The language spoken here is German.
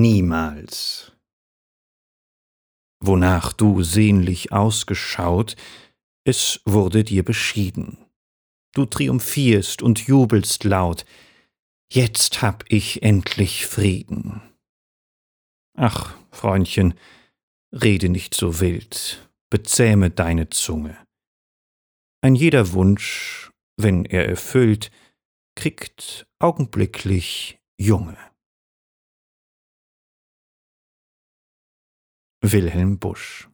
niemals. Wonach du sehnlich ausgeschaut, es wurde dir beschieden. Du triumphierst und jubelst laut, jetzt hab ich endlich Frieden. Ach, Freundchen, rede nicht so wild, bezähme deine Zunge. Ein jeder Wunsch, wenn er erfüllt, kriegt augenblicklich Junge. Wilhelm Busch